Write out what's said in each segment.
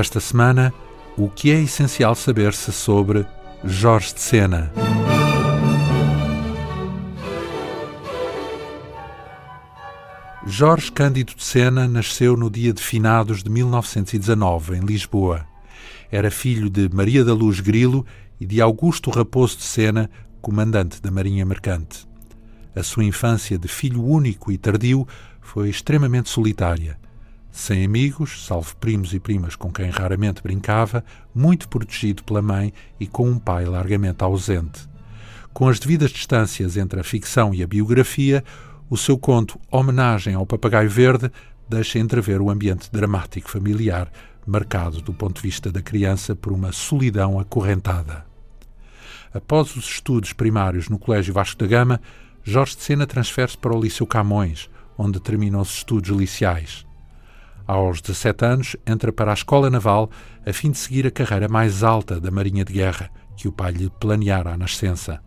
Esta semana, o que é essencial saber-se sobre Jorge de Sena. Jorge Cândido de Sena nasceu no dia de finados de 1919, em Lisboa. Era filho de Maria da Luz Grilo e de Augusto Raposo de Sena, comandante da Marinha Mercante. A sua infância de filho único e tardio foi extremamente solitária. Sem amigos, salvo primos e primas com quem raramente brincava, muito protegido pela mãe e com um pai largamente ausente. Com as devidas distâncias entre a ficção e a biografia, o seu conto Homenagem ao Papagaio Verde deixa entrever o ambiente dramático familiar, marcado do ponto de vista da criança por uma solidão acorrentada. Após os estudos primários no Colégio Vasco da Gama, Jorge de Sena transfere-se para o Liceu Camões, onde termina os estudos liceais. Aos 17 anos, entra para a Escola Naval a fim de seguir a carreira mais alta da Marinha de Guerra, que o pai lhe planeara à nascença.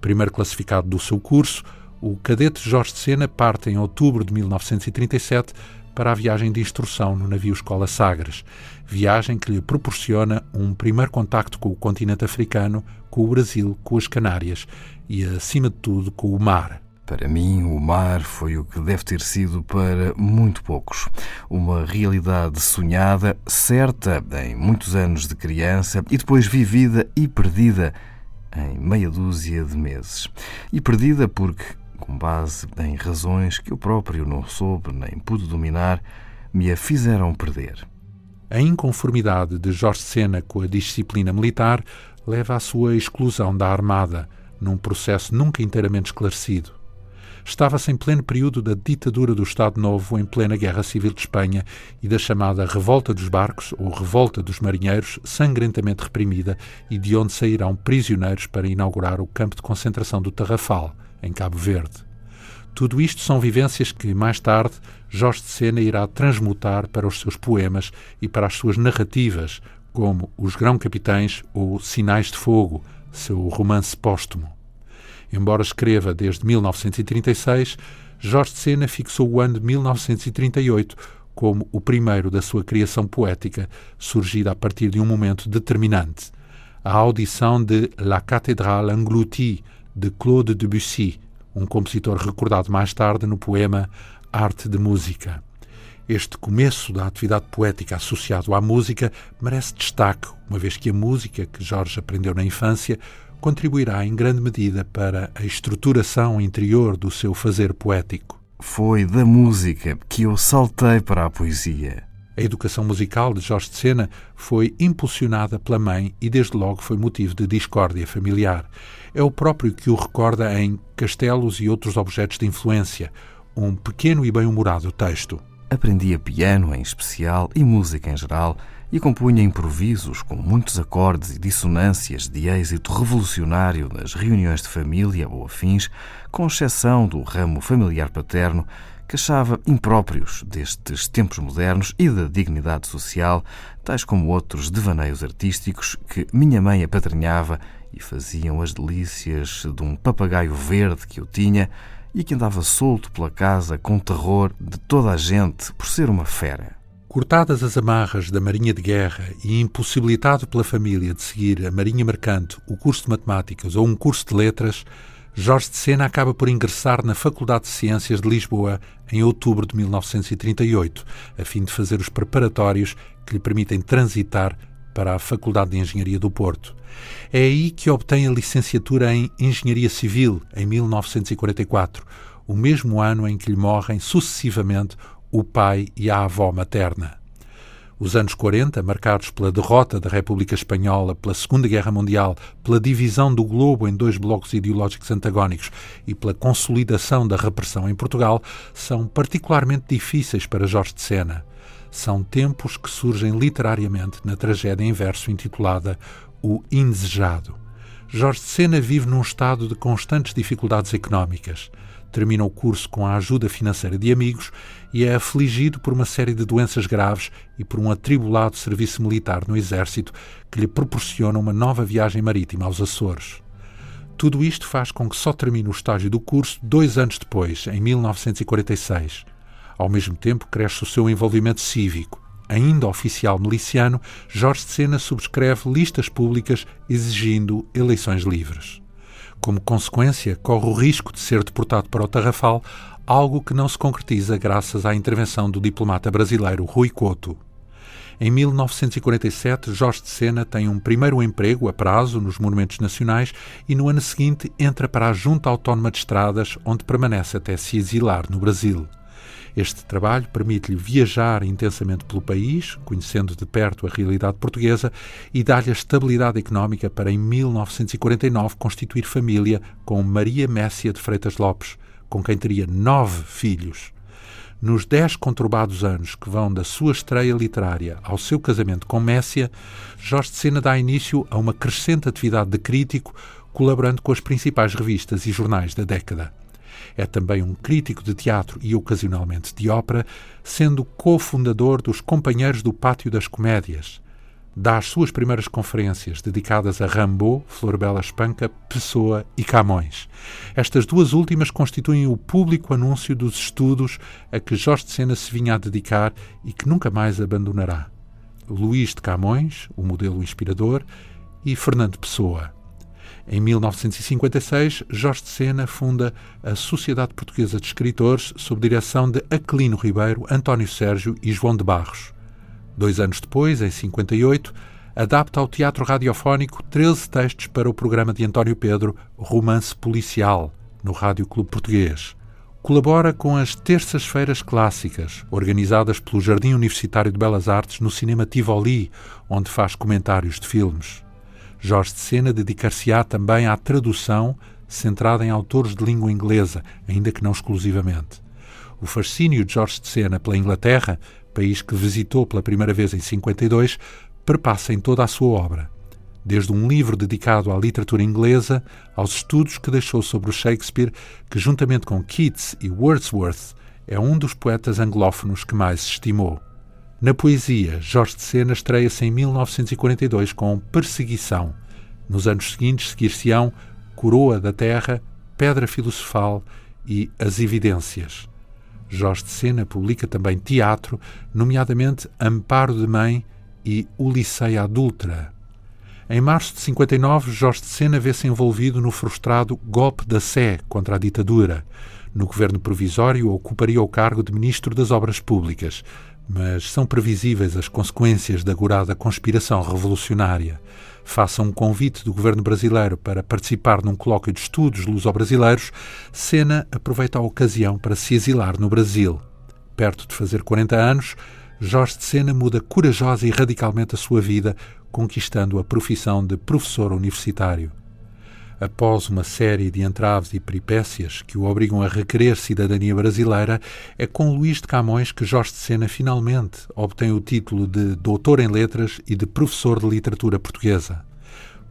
Primeiro classificado do seu curso, o cadete Jorge de Sena parte em outubro de 1937 para a viagem de instrução no navio Escola Sagres, viagem que lhe proporciona um primeiro contacto com o continente africano, com o Brasil, com as Canárias e, acima de tudo, com o mar. Para mim, o mar foi o que deve ter sido para muito poucos. Uma realidade sonhada, certa em muitos anos de criança e depois vivida e perdida em meia dúzia de meses. E perdida porque com base em razões que eu próprio não soube nem pude dominar, me a fizeram perder. A inconformidade de Jorge Sena com a disciplina militar leva à sua exclusão da Armada, num processo nunca inteiramente esclarecido. Estava-se em pleno período da ditadura do Estado Novo, em plena Guerra Civil de Espanha e da chamada Revolta dos Barcos, ou Revolta dos Marinheiros, sangrentamente reprimida e de onde sairão prisioneiros para inaugurar o campo de concentração do Tarrafal em Cabo Verde. Tudo isto são vivências que, mais tarde, Jorge de Sena irá transmutar para os seus poemas e para as suas narrativas, como Os Grão-Capitães ou Sinais de Fogo, seu romance póstumo. Embora escreva desde 1936, Jorge de Sena fixou o ano de 1938 como o primeiro da sua criação poética, surgida a partir de um momento determinante, a audição de La Cathédrale Engloutie, de Claude Debussy, um compositor recordado mais tarde no poema Arte de Música. Este começo da atividade poética associado à música merece destaque, uma vez que a música que Jorge aprendeu na infância contribuirá em grande medida para a estruturação interior do seu fazer poético. Foi da música que eu saltei para a poesia. A educação musical de Jorge de Sena foi impulsionada pela mãe e desde logo foi motivo de discórdia familiar. É o próprio que o recorda em Castelos e Outros Objetos de Influência, um pequeno e bem-humorado texto. Aprendia piano em especial e música em geral e compunha improvisos com muitos acordes e dissonâncias de êxito revolucionário nas reuniões de família ou afins, com exceção do ramo familiar paterno, que achava impróprios destes tempos modernos e da dignidade social, tais como outros devaneios artísticos que minha mãe apadrinhava e faziam as delícias de um papagaio verde que eu tinha e que andava solto pela casa com terror de toda a gente por ser uma fera. Cortadas as amarras da Marinha de Guerra e impossibilitado pela família de seguir a Marinha Mercante, o curso de Matemáticas ou um curso de Letras, Jorge de Sena acaba por ingressar na Faculdade de Ciências de Lisboa em outubro de 1938, a fim de fazer os preparatórios que lhe permitem transitar para a Faculdade de Engenharia do Porto. É aí que obtém a licenciatura em Engenharia Civil, em 1944, o mesmo ano em que lhe morrem sucessivamente o pai e a avó materna. Os anos 40, marcados pela derrota da República Espanhola, pela Segunda Guerra Mundial, pela divisão do globo em dois blocos ideológicos antagónicos e pela consolidação da repressão em Portugal, são particularmente difíceis para Jorge de Sena. São tempos que surgem literariamente na tragédia em verso intitulada O Indesejado. Jorge Sena vive num estado de constantes dificuldades económicas termina o curso com a ajuda financeira de amigos e é afligido por uma série de doenças graves e por um atribulado serviço militar no Exército que lhe proporciona uma nova viagem marítima aos Açores. Tudo isto faz com que só termine o estágio do curso dois anos depois, em 1946. Ao mesmo tempo, cresce o seu envolvimento cívico. Ainda oficial miliciano, Jorge de Sena subscreve listas públicas exigindo eleições livres. Como consequência, corre o risco de ser deportado para o Tarrafal, algo que não se concretiza graças à intervenção do diplomata brasileiro Rui Couto. Em 1947, Jorge de Sena tem um primeiro emprego a prazo nos Monumentos Nacionais e no ano seguinte entra para a Junta Autónoma de Estradas, onde permanece até se exilar no Brasil. Este trabalho permite-lhe viajar intensamente pelo país, conhecendo de perto a realidade portuguesa, e dá-lhe a estabilidade económica para, em 1949, constituir família com Maria Messia de Freitas Lopes, com quem teria nove filhos. Nos dez conturbados anos que vão da sua estreia literária ao seu casamento com Messia, Jorge de Sena dá início a uma crescente atividade de crítico, colaborando com as principais revistas e jornais da década. É também um crítico de teatro e ocasionalmente de ópera, sendo cofundador dos Companheiros do Pátio das Comédias, dá as suas primeiras conferências dedicadas a Rambaud, Florbela Espanca, Pessoa e Camões. Estas duas últimas constituem o público anúncio dos estudos a que Jorge de Sena se vinha a dedicar e que nunca mais abandonará. Luís de Camões, o modelo inspirador, e Fernando Pessoa. Em 1956, Jorge de Sena funda a Sociedade Portuguesa de Escritores sob direção de Aquilino Ribeiro, António Sérgio e João de Barros. Dois anos depois, em 58, adapta ao teatro radiofónico 13 textos para o programa de António Pedro, Romance Policial, no Rádio Clube Português. Colabora com as Terças-Feiras Clássicas, organizadas pelo Jardim Universitário de Belas Artes no Cinema Tivoli, onde faz comentários de filmes. Jorge de Sena dedicar-se-á também à tradução, centrada em autores de língua inglesa, ainda que não exclusivamente. O fascínio de Jorge de Sena pela Inglaterra país que visitou pela primeira vez em 52, perpassa em toda a sua obra. Desde um livro dedicado à literatura inglesa aos estudos que deixou sobre o Shakespeare, que, juntamente com Keats e Wordsworth, é um dos poetas anglófonos que mais estimou. Na poesia, Jorge de Sena estreia-se em 1942 com Perseguição. Nos anos seguintes seguir-se-ão Coroa da Terra, Pedra Filosofal e As Evidências. Jorge de Sena publica também teatro, nomeadamente Amparo de Mãe e Ulisseia Adultra. Em março de 59, Jorge de Sena vê-se envolvido no frustrado golpe da Sé contra a ditadura. No governo provisório, ocuparia o cargo de Ministro das Obras Públicas, mas são previsíveis as consequências da gorada conspiração revolucionária. Faça um convite do governo brasileiro para participar num colóquio de estudos luso-brasileiros, Sena aproveita a ocasião para se exilar no Brasil. Perto de fazer 40 anos, Jorge de Sena muda corajosa e radicalmente a sua vida, conquistando a profissão de professor universitário após uma série de entraves e peripécias que o obrigam a requerer cidadania brasileira, é com Luís de Camões que Jorge de Sena finalmente obtém o título de doutor em letras e de professor de literatura portuguesa.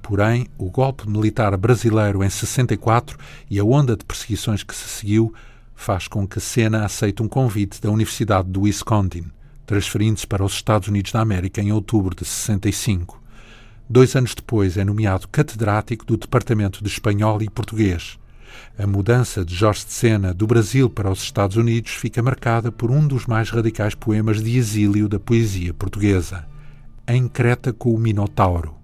Porém, o golpe militar brasileiro em 64 e a onda de perseguições que se seguiu faz com que Sena aceite um convite da Universidade do Wisconsin, transferindo-se para os Estados Unidos da América em outubro de 65. Dois anos depois é nomeado catedrático do Departamento de Espanhol e Português. A mudança de Jorge de Sena do Brasil para os Estados Unidos fica marcada por um dos mais radicais poemas de exílio da poesia portuguesa, Em Creta com o Minotauro.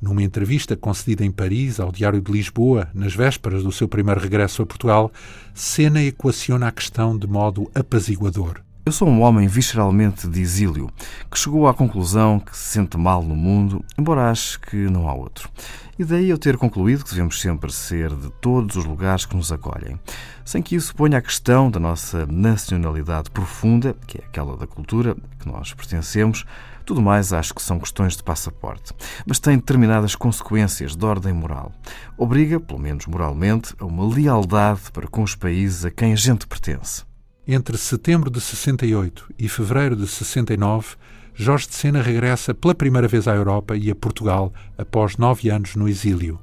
Numa entrevista concedida em Paris ao Diário de Lisboa, nas vésperas do seu primeiro regresso a Portugal, Sena equaciona a questão de modo apaziguador. Eu sou um homem visceralmente de exílio, que chegou à conclusão que se sente mal no mundo, embora ache que não há outro. E daí eu ter concluído que devemos sempre ser de todos os lugares que nos acolhem, sem que isso ponha a questão da nossa nacionalidade profunda, que é aquela da cultura que nós pertencemos. Tudo mais acho que são questões de passaporte, mas tem determinadas consequências de ordem moral. Obriga, pelo menos moralmente, a uma lealdade para com os países a quem a gente pertence. Entre setembro de 68 e fevereiro de 69, Jorge de Sena regressa pela primeira vez à Europa e a Portugal após nove anos no exílio.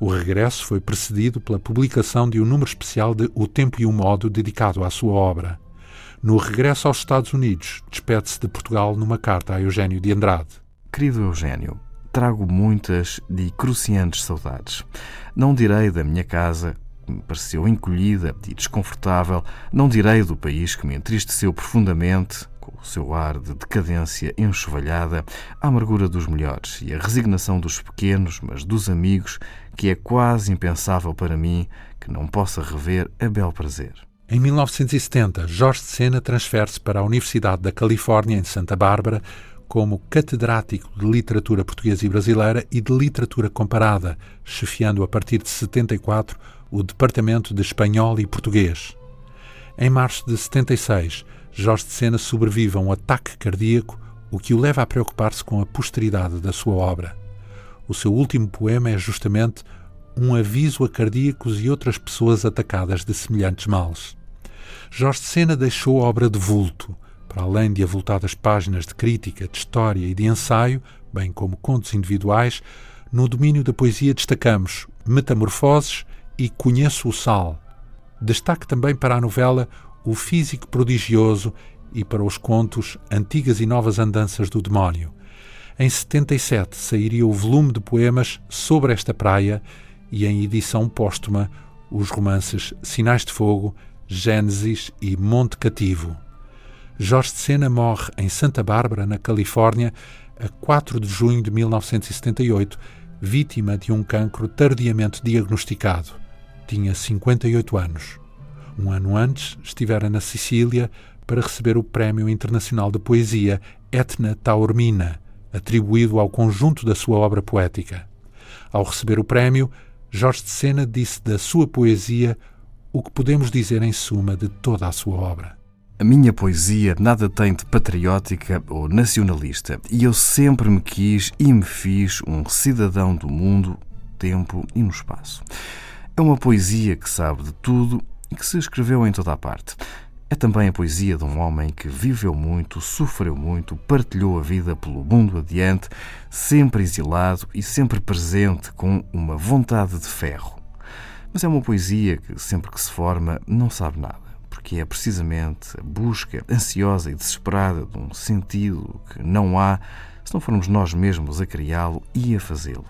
O regresso foi precedido pela publicação de um número especial de O Tempo e o Modo dedicado à sua obra. No regresso aos Estados Unidos, despede-se de Portugal numa carta a Eugênio de Andrade. Querido Eugênio, trago muitas e cruciantes saudades. Não direi da minha casa que me pareceu encolhida e desconfortável, não direi do país que me entristeceu profundamente, com o seu ar de decadência enxovalhada, a amargura dos melhores e a resignação dos pequenos, mas dos amigos, que é quase impensável para mim que não possa rever a bel prazer. Em 1970, Jorge de Sena transfere-se para a Universidade da Califórnia, em Santa Bárbara, como catedrático de literatura portuguesa e brasileira e de literatura comparada, chefiando a partir de 74 o Departamento de Espanhol e Português. Em março de 76, Jorge de Sena sobrevive a um ataque cardíaco, o que o leva a preocupar-se com a posteridade da sua obra. O seu último poema é justamente um aviso a cardíacos e outras pessoas atacadas de semelhantes males. Jorge de Sena deixou obra de vulto, para além de avultadas páginas de crítica, de história e de ensaio, bem como contos individuais, no domínio da poesia destacamos Metamorfoses e Conheço o Sal. Destaque também para a novela O Físico Prodigioso e para os contos Antigas e Novas Andanças do Demónio. Em 77 sairia o volume de poemas Sobre esta Praia e em edição póstuma os romances Sinais de Fogo, Gênesis e Monte Cativo. Jorge de Sena morre em Santa Bárbara, na Califórnia, a 4 de junho de 1978, vítima de um cancro tardiamente diagnosticado. Tinha 58 anos. Um ano antes, estivera na Sicília para receber o Prémio Internacional de Poesia Etna Taormina, atribuído ao conjunto da sua obra poética. Ao receber o prémio, Jorge de Sena disse da sua poesia o que podemos dizer em suma de toda a sua obra. A minha poesia nada tem de patriótica ou nacionalista e eu sempre me quis e me fiz um cidadão do mundo, tempo e no espaço. É uma poesia que sabe de tudo e que se escreveu em toda a parte. É também a poesia de um homem que viveu muito, sofreu muito, partilhou a vida pelo mundo adiante, sempre exilado e sempre presente com uma vontade de ferro. Mas é uma poesia que, sempre que se forma, não sabe nada porque é precisamente a busca ansiosa e desesperada de um sentido que não há se não formos nós mesmos a criá-lo e a fazê-lo.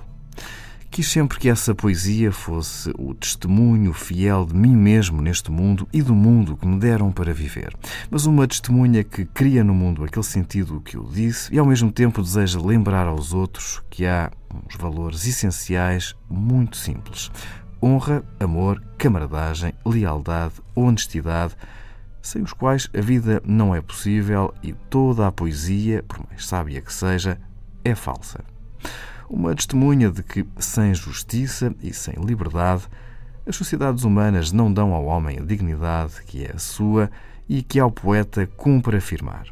Quis sempre que essa poesia fosse o testemunho fiel de mim mesmo neste mundo e do mundo que me deram para viver. Mas uma testemunha que cria no mundo aquele sentido que eu disse e ao mesmo tempo deseja lembrar aos outros que há uns valores essenciais muito simples honra, amor, camaradagem, lealdade, honestidade, sem os quais a vida não é possível e toda a poesia, por mais sábia que seja, é falsa. Uma testemunha de que, sem justiça e sem liberdade, as sociedades humanas não dão ao homem a dignidade que é a sua e que ao poeta cumpre afirmar.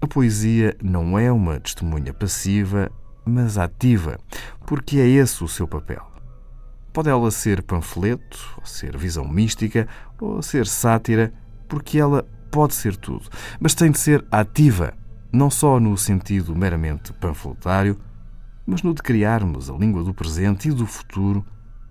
A poesia não é uma testemunha passiva, mas ativa, porque é esse o seu papel. Pode ela ser panfleto, ou ser visão mística, ou ser sátira, porque ela pode ser tudo, mas tem de ser ativa, não só no sentido meramente panfletário, mas no de criarmos a língua do presente e do futuro,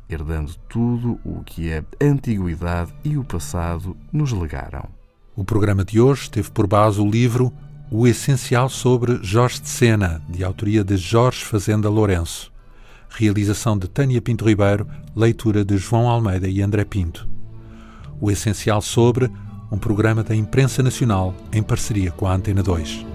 herdando tudo o que a antiguidade e o passado nos legaram. O programa de hoje teve por base o livro O Essencial sobre Jorge de Sena, de autoria de Jorge Fazenda Lourenço. Realização de Tânia Pinto Ribeiro, leitura de João Almeida e André Pinto. O essencial sobre um programa da Imprensa Nacional em parceria com a Antena 2.